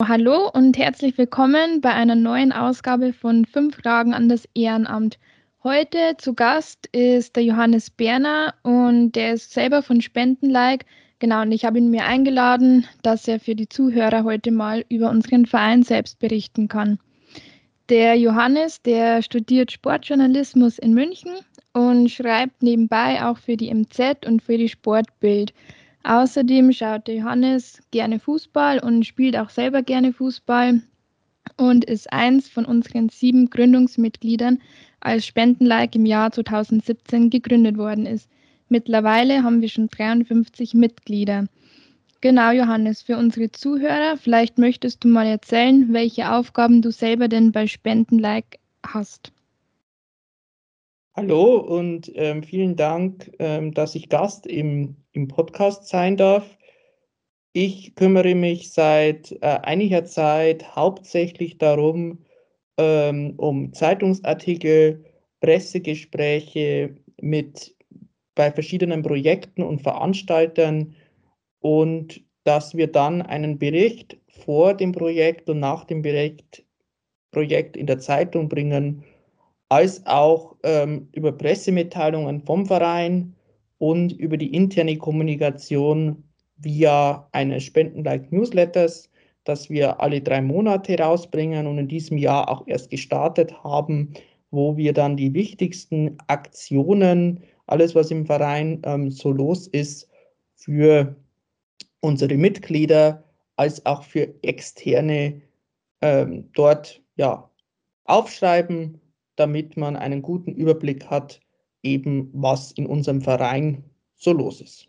Hallo und herzlich willkommen bei einer neuen Ausgabe von Fünf Fragen an das Ehrenamt. Heute zu Gast ist der Johannes Berner und der ist selber von Spendenlike. Genau, und ich habe ihn mir eingeladen, dass er für die Zuhörer heute mal über unseren Verein selbst berichten kann. Der Johannes, der studiert Sportjournalismus in München und schreibt nebenbei auch für die MZ und für die Sportbild. Außerdem schaut Johannes gerne Fußball und spielt auch selber gerne Fußball und ist eins von unseren sieben Gründungsmitgliedern, als Spendenlike im Jahr 2017 gegründet worden ist. Mittlerweile haben wir schon 53 Mitglieder. Genau, Johannes, für unsere Zuhörer, vielleicht möchtest du mal erzählen, welche Aufgaben du selber denn bei Spendenlike hast. Hallo und ähm, vielen Dank, ähm, dass ich Gast im, im Podcast sein darf. Ich kümmere mich seit äh, einiger Zeit hauptsächlich darum, ähm, um Zeitungsartikel, Pressegespräche mit bei verschiedenen Projekten und Veranstaltern und dass wir dann einen Bericht vor dem Projekt und nach dem Bericht, Projekt in der Zeitung bringen als auch ähm, über Pressemitteilungen vom Verein und über die interne Kommunikation via eines Spenden-like-Newsletters, das wir alle drei Monate rausbringen und in diesem Jahr auch erst gestartet haben, wo wir dann die wichtigsten Aktionen, alles was im Verein ähm, so los ist, für unsere Mitglieder als auch für Externe ähm, dort ja, aufschreiben damit man einen guten Überblick hat, eben was in unserem Verein so los ist.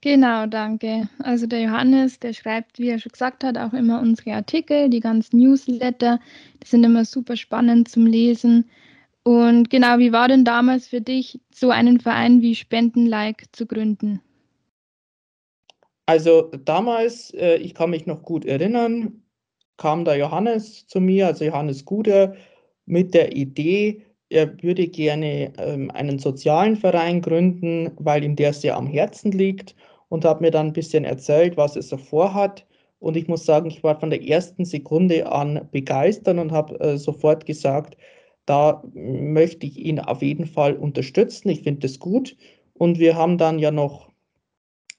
Genau, danke. Also der Johannes, der schreibt, wie er schon gesagt hat, auch immer unsere Artikel, die ganzen Newsletter, die sind immer super spannend zum Lesen. Und genau, wie war denn damals für dich, so einen Verein wie Spendenlike zu gründen? Also damals, äh, ich kann mich noch gut erinnern, kam der Johannes zu mir, also Johannes Guder, mit der Idee, er würde gerne ähm, einen sozialen Verein gründen, weil ihm der sehr am Herzen liegt und hat mir dann ein bisschen erzählt, was er so vorhat. Und ich muss sagen, ich war von der ersten Sekunde an begeistert und habe äh, sofort gesagt, da möchte ich ihn auf jeden Fall unterstützen. Ich finde das gut. Und wir haben dann ja noch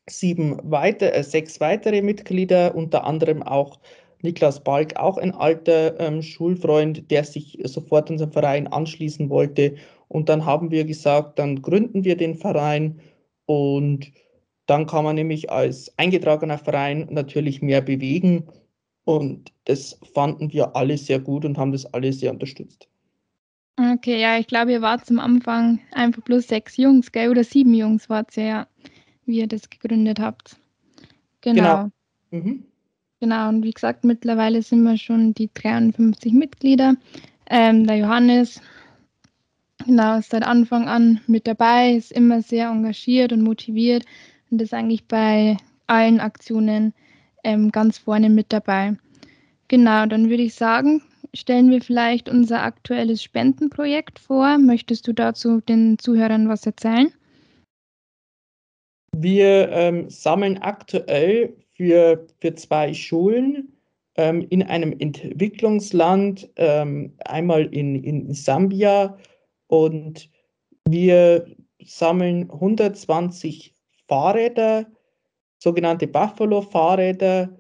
sieben weiter, äh, sechs weitere Mitglieder, unter anderem auch Niklas Balk, auch ein alter ähm, Schulfreund, der sich sofort unserem Verein anschließen wollte. Und dann haben wir gesagt, dann gründen wir den Verein und dann kann man nämlich als eingetragener Verein natürlich mehr bewegen. Und das fanden wir alle sehr gut und haben das alle sehr unterstützt. Okay, ja, ich glaube, ihr wart zum Anfang einfach bloß sechs Jungs, gell? Oder sieben Jungs wart ihr ja, wie ihr das gegründet habt. Genau. genau. Mhm. Genau, und wie gesagt, mittlerweile sind wir schon die 53 Mitglieder. Ähm, der Johannes, genau, ist seit Anfang an mit dabei, ist immer sehr engagiert und motiviert und ist eigentlich bei allen Aktionen ähm, ganz vorne mit dabei. Genau, dann würde ich sagen, stellen wir vielleicht unser aktuelles Spendenprojekt vor. Möchtest du dazu den Zuhörern was erzählen? Wir ähm, sammeln aktuell für, für zwei Schulen ähm, in einem Entwicklungsland, ähm, einmal in, in Sambia und wir sammeln 120 Fahrräder, sogenannte Buffalo-Fahrräder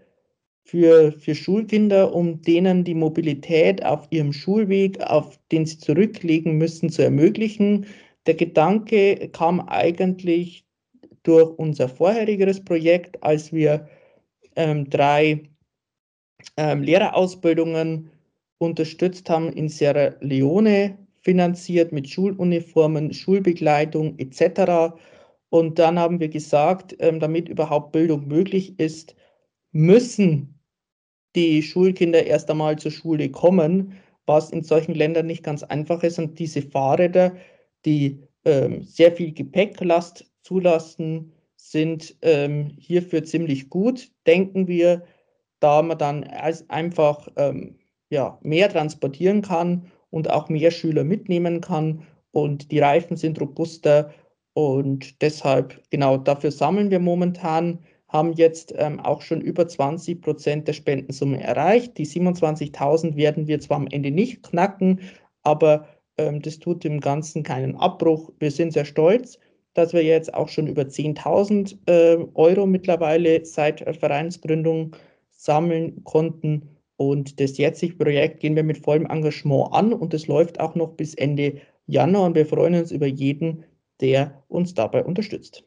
für, für Schulkinder, um denen die Mobilität auf ihrem Schulweg, auf den sie zurücklegen müssen, zu ermöglichen. Der Gedanke kam eigentlich durch unser vorheriges Projekt, als wir ähm, drei ähm, Lehrerausbildungen unterstützt haben in Sierra Leone, finanziert mit Schuluniformen, Schulbegleitung etc. Und dann haben wir gesagt, ähm, damit überhaupt Bildung möglich ist, müssen die Schulkinder erst einmal zur Schule kommen, was in solchen Ländern nicht ganz einfach ist. Und diese Fahrräder, die ähm, sehr viel Gepäcklast zulassen, sind ähm, hierfür ziemlich gut, denken wir, da man dann einfach ähm, ja, mehr transportieren kann und auch mehr Schüler mitnehmen kann und die Reifen sind robuster und deshalb, genau dafür sammeln wir momentan haben jetzt ähm, auch schon über 20 Prozent der Spendensumme erreicht. Die 27.000 werden wir zwar am Ende nicht knacken, aber ähm, das tut dem Ganzen keinen Abbruch. Wir sind sehr stolz, dass wir jetzt auch schon über 10.000 äh, Euro mittlerweile seit Vereinsgründung sammeln konnten. Und das jetzige Projekt gehen wir mit vollem Engagement an und es läuft auch noch bis Ende Januar und wir freuen uns über jeden, der uns dabei unterstützt.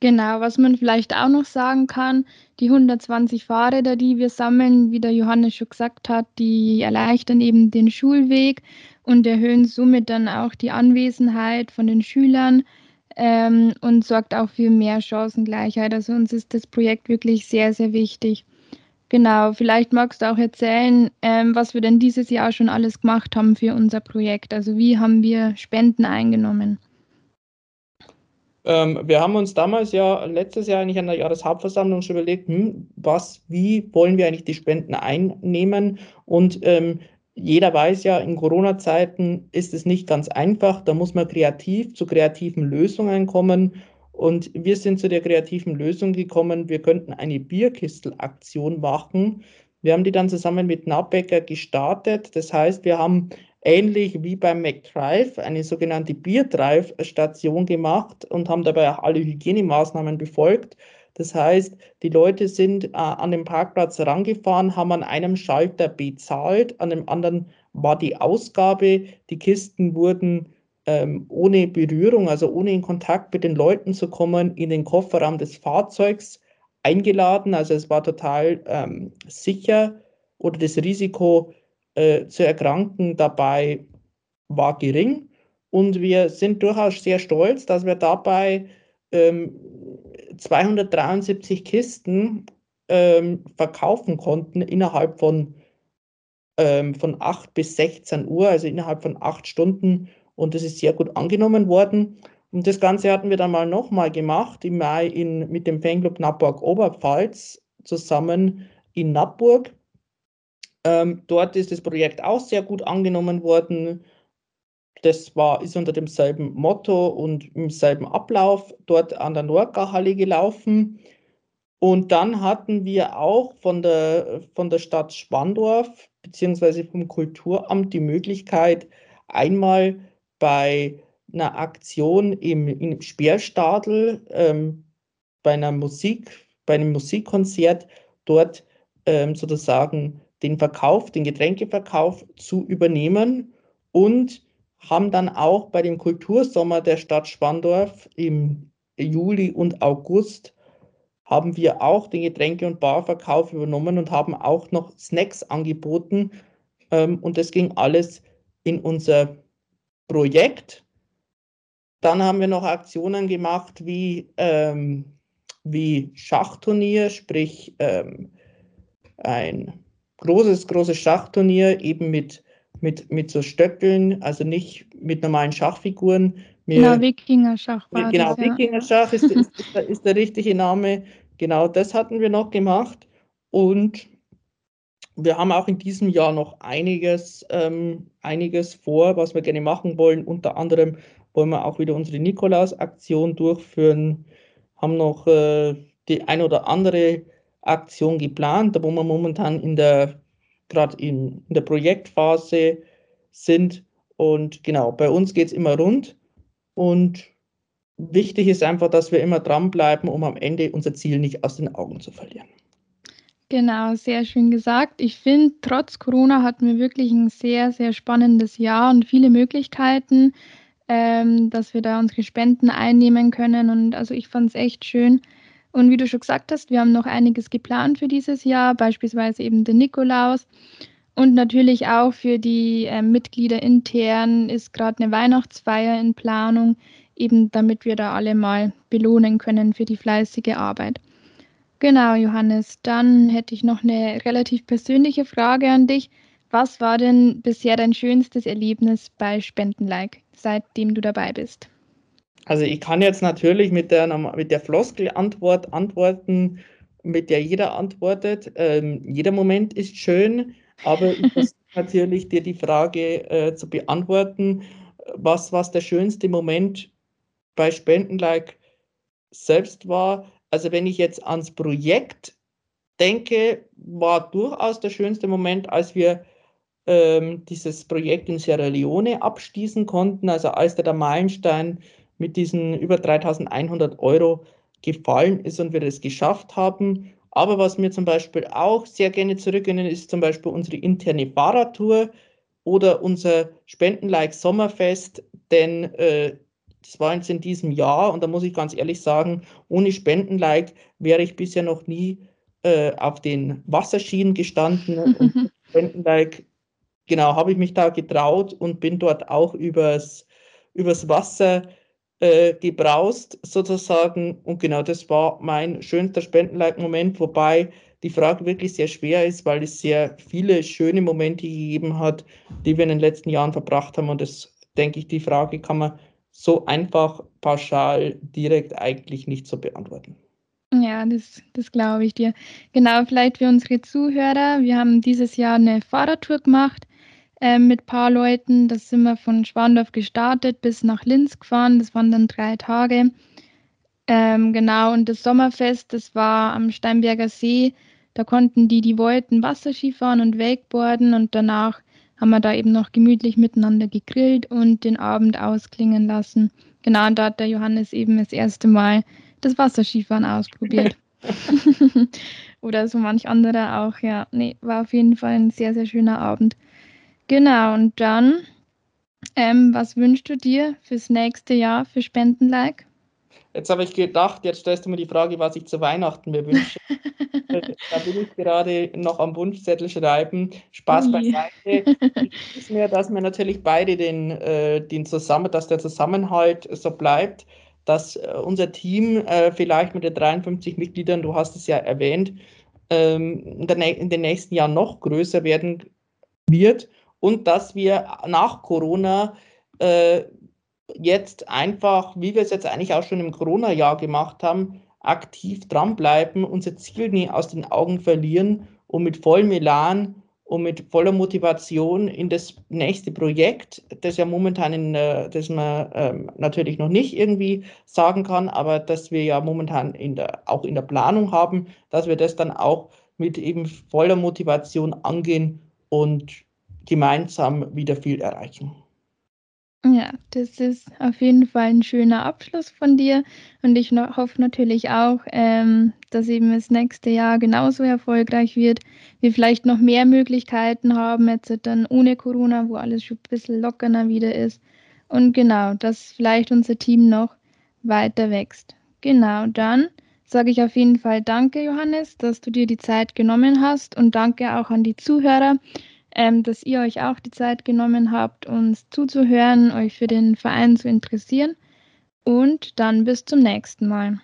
Genau, was man vielleicht auch noch sagen kann, die 120 Fahrräder, die wir sammeln, wie der Johannes schon gesagt hat, die erleichtern eben den Schulweg und erhöhen somit dann auch die Anwesenheit von den Schülern ähm, und sorgt auch für mehr Chancengleichheit. Also uns ist das Projekt wirklich sehr, sehr wichtig. Genau, vielleicht magst du auch erzählen, ähm, was wir denn dieses Jahr schon alles gemacht haben für unser Projekt. Also wie haben wir Spenden eingenommen? Ähm, wir haben uns damals ja letztes Jahr eigentlich an der Jahreshauptversammlung schon überlegt, hm, was, wie wollen wir eigentlich die Spenden einnehmen? Und ähm, jeder weiß ja, in Corona-Zeiten ist es nicht ganz einfach. Da muss man kreativ zu kreativen Lösungen kommen. Und wir sind zu der kreativen Lösung gekommen, wir könnten eine Bierkistelaktion machen. Wir haben die dann zusammen mit Nabbecker gestartet. Das heißt, wir haben ähnlich wie beim McDrive eine sogenannte Bierdrive-Station gemacht und haben dabei auch alle Hygienemaßnahmen befolgt. Das heißt, die Leute sind äh, an den Parkplatz rangefahren, haben an einem Schalter bezahlt, an dem anderen war die Ausgabe. Die Kisten wurden ähm, ohne Berührung, also ohne in Kontakt mit den Leuten zu kommen, in den Kofferraum des Fahrzeugs eingeladen. Also es war total ähm, sicher oder das Risiko, äh, zu erkranken dabei war gering. Und wir sind durchaus sehr stolz, dass wir dabei ähm, 273 Kisten ähm, verkaufen konnten innerhalb von, ähm, von 8 bis 16 Uhr, also innerhalb von 8 Stunden. Und das ist sehr gut angenommen worden. Und das Ganze hatten wir dann mal nochmal gemacht im Mai in, mit dem Fanclub Nappburg Oberpfalz zusammen in Nappburg. Ähm, dort ist das Projekt auch sehr gut angenommen worden. Das war, ist unter demselben Motto und im selben Ablauf dort an der Norca-Halle gelaufen. Und dann hatten wir auch von der, von der Stadt Spandorf beziehungsweise vom Kulturamt die Möglichkeit, einmal bei einer Aktion im, im Speerstadel, ähm, bei einer Musik, bei einem Musikkonzert dort ähm, sozusagen den Verkauf, den Getränkeverkauf zu übernehmen und haben dann auch bei dem Kultursommer der Stadt Spandorf im Juli und August haben wir auch den Getränke- und Barverkauf übernommen und haben auch noch Snacks angeboten. Ähm, und das ging alles in unser Projekt. Dann haben wir noch Aktionen gemacht wie, ähm, wie Schachturnier, sprich ähm, ein großes, großes Schachturnier, eben mit, mit, mit so Stöckeln, also nicht mit normalen Schachfiguren. genau, Wikinger-Schach war Genau, Wikinger-Schach ist, ist, ist, der, ist der richtige Name. Genau, das hatten wir noch gemacht. Und wir haben auch in diesem Jahr noch einiges, ähm, einiges vor, was wir gerne machen wollen. Unter anderem wollen wir auch wieder unsere Nikolaus-Aktion durchführen, haben noch äh, die ein oder andere Aktion geplant, wo wir momentan in der, gerade in, in der Projektphase sind. Und genau, bei uns geht es immer rund. Und wichtig ist einfach, dass wir immer dranbleiben, um am Ende unser Ziel nicht aus den Augen zu verlieren. Genau, sehr schön gesagt. Ich finde, trotz Corona hatten wir wirklich ein sehr, sehr spannendes Jahr und viele Möglichkeiten, ähm, dass wir da unsere Spenden einnehmen können. Und also ich fand es echt schön, und wie du schon gesagt hast, wir haben noch einiges geplant für dieses Jahr, beispielsweise eben den Nikolaus. Und natürlich auch für die äh, Mitglieder intern ist gerade eine Weihnachtsfeier in Planung, eben damit wir da alle mal belohnen können für die fleißige Arbeit. Genau, Johannes. Dann hätte ich noch eine relativ persönliche Frage an dich. Was war denn bisher dein schönstes Erlebnis bei Spendenlike, seitdem du dabei bist? Also ich kann jetzt natürlich mit der, mit der Floskelantwort antworten, mit der jeder antwortet. Ähm, jeder Moment ist schön, aber ich muss natürlich dir die Frage äh, zu beantworten, was, was der schönste Moment bei Spendenlike selbst war. Also wenn ich jetzt ans Projekt denke, war durchaus der schönste Moment, als wir ähm, dieses Projekt in Sierra Leone abschließen konnten, also als der Meilenstein mit diesen über 3100 Euro gefallen ist und wir das geschafft haben. Aber was mir zum Beispiel auch sehr gerne zurückgehen ist zum Beispiel unsere interne Fahrradtour oder unser Spendenlike Sommerfest, denn äh, das war jetzt in diesem Jahr und da muss ich ganz ehrlich sagen, ohne Spendenlike wäre ich bisher noch nie äh, auf den Wasserschienen gestanden und Spendenlike, genau, habe ich mich da getraut und bin dort auch übers, übers Wasser äh, gebraust sozusagen und genau das war mein schönster Spendenlike-Moment, wobei die Frage wirklich sehr schwer ist, weil es sehr viele schöne Momente gegeben hat, die wir in den letzten Jahren verbracht haben und das denke ich, die Frage kann man so einfach pauschal direkt eigentlich nicht so beantworten. Ja, das, das glaube ich dir. Genau, vielleicht für unsere Zuhörer. Wir haben dieses Jahr eine Fahrradtour gemacht äh, mit ein paar Leuten. Da sind wir von Schwandorf gestartet bis nach Linz gefahren. Das waren dann drei Tage. Ähm, genau, und das Sommerfest, das war am Steinberger See. Da konnten die, die wollten, Wasserski fahren und Wakeboarden und danach haben wir da eben noch gemütlich miteinander gegrillt und den Abend ausklingen lassen. Genau, und da hat der Johannes eben das erste Mal das Wasserskifahren ausprobiert. Oder so manch anderer auch, ja. Nee, war auf jeden Fall ein sehr, sehr schöner Abend. Genau, und dann, ähm, was wünschst du dir fürs nächste Jahr für Spendenlike? Jetzt habe ich gedacht, jetzt stellst du mir die Frage, was ich zu Weihnachten mir wünsche. da bin ich gerade noch am Wunschzettel schreiben. Spaß beiseite. Ich ist mir, dass wir natürlich beide den, äh, den zusammen, dass der Zusammenhalt so bleibt, dass äh, unser Team äh, vielleicht mit den 53 Mitgliedern, du hast es ja erwähnt, ähm, in, der, in den nächsten Jahren noch größer werden wird und dass wir nach Corona äh, jetzt einfach, wie wir es jetzt eigentlich auch schon im Corona-Jahr gemacht haben, aktiv dranbleiben, unser Ziel nie aus den Augen verlieren und mit vollem Elan und mit voller Motivation in das nächste Projekt, das ja momentan in, äh, das man ähm, natürlich noch nicht irgendwie sagen kann, aber das wir ja momentan in der, auch in der Planung haben, dass wir das dann auch mit eben voller Motivation angehen und gemeinsam wieder viel erreichen. Ja, das ist auf jeden Fall ein schöner Abschluss von dir und ich hoffe natürlich auch, ähm, dass eben das nächste Jahr genauso erfolgreich wird. Wir vielleicht noch mehr Möglichkeiten haben, jetzt dann ohne Corona, wo alles schon ein bisschen lockerer wieder ist. Und genau, dass vielleicht unser Team noch weiter wächst. Genau, dann sage ich auf jeden Fall danke, Johannes, dass du dir die Zeit genommen hast und danke auch an die Zuhörer ähm, dass ihr euch auch die Zeit genommen habt, uns zuzuhören, euch für den Verein zu interessieren. Und dann bis zum nächsten Mal.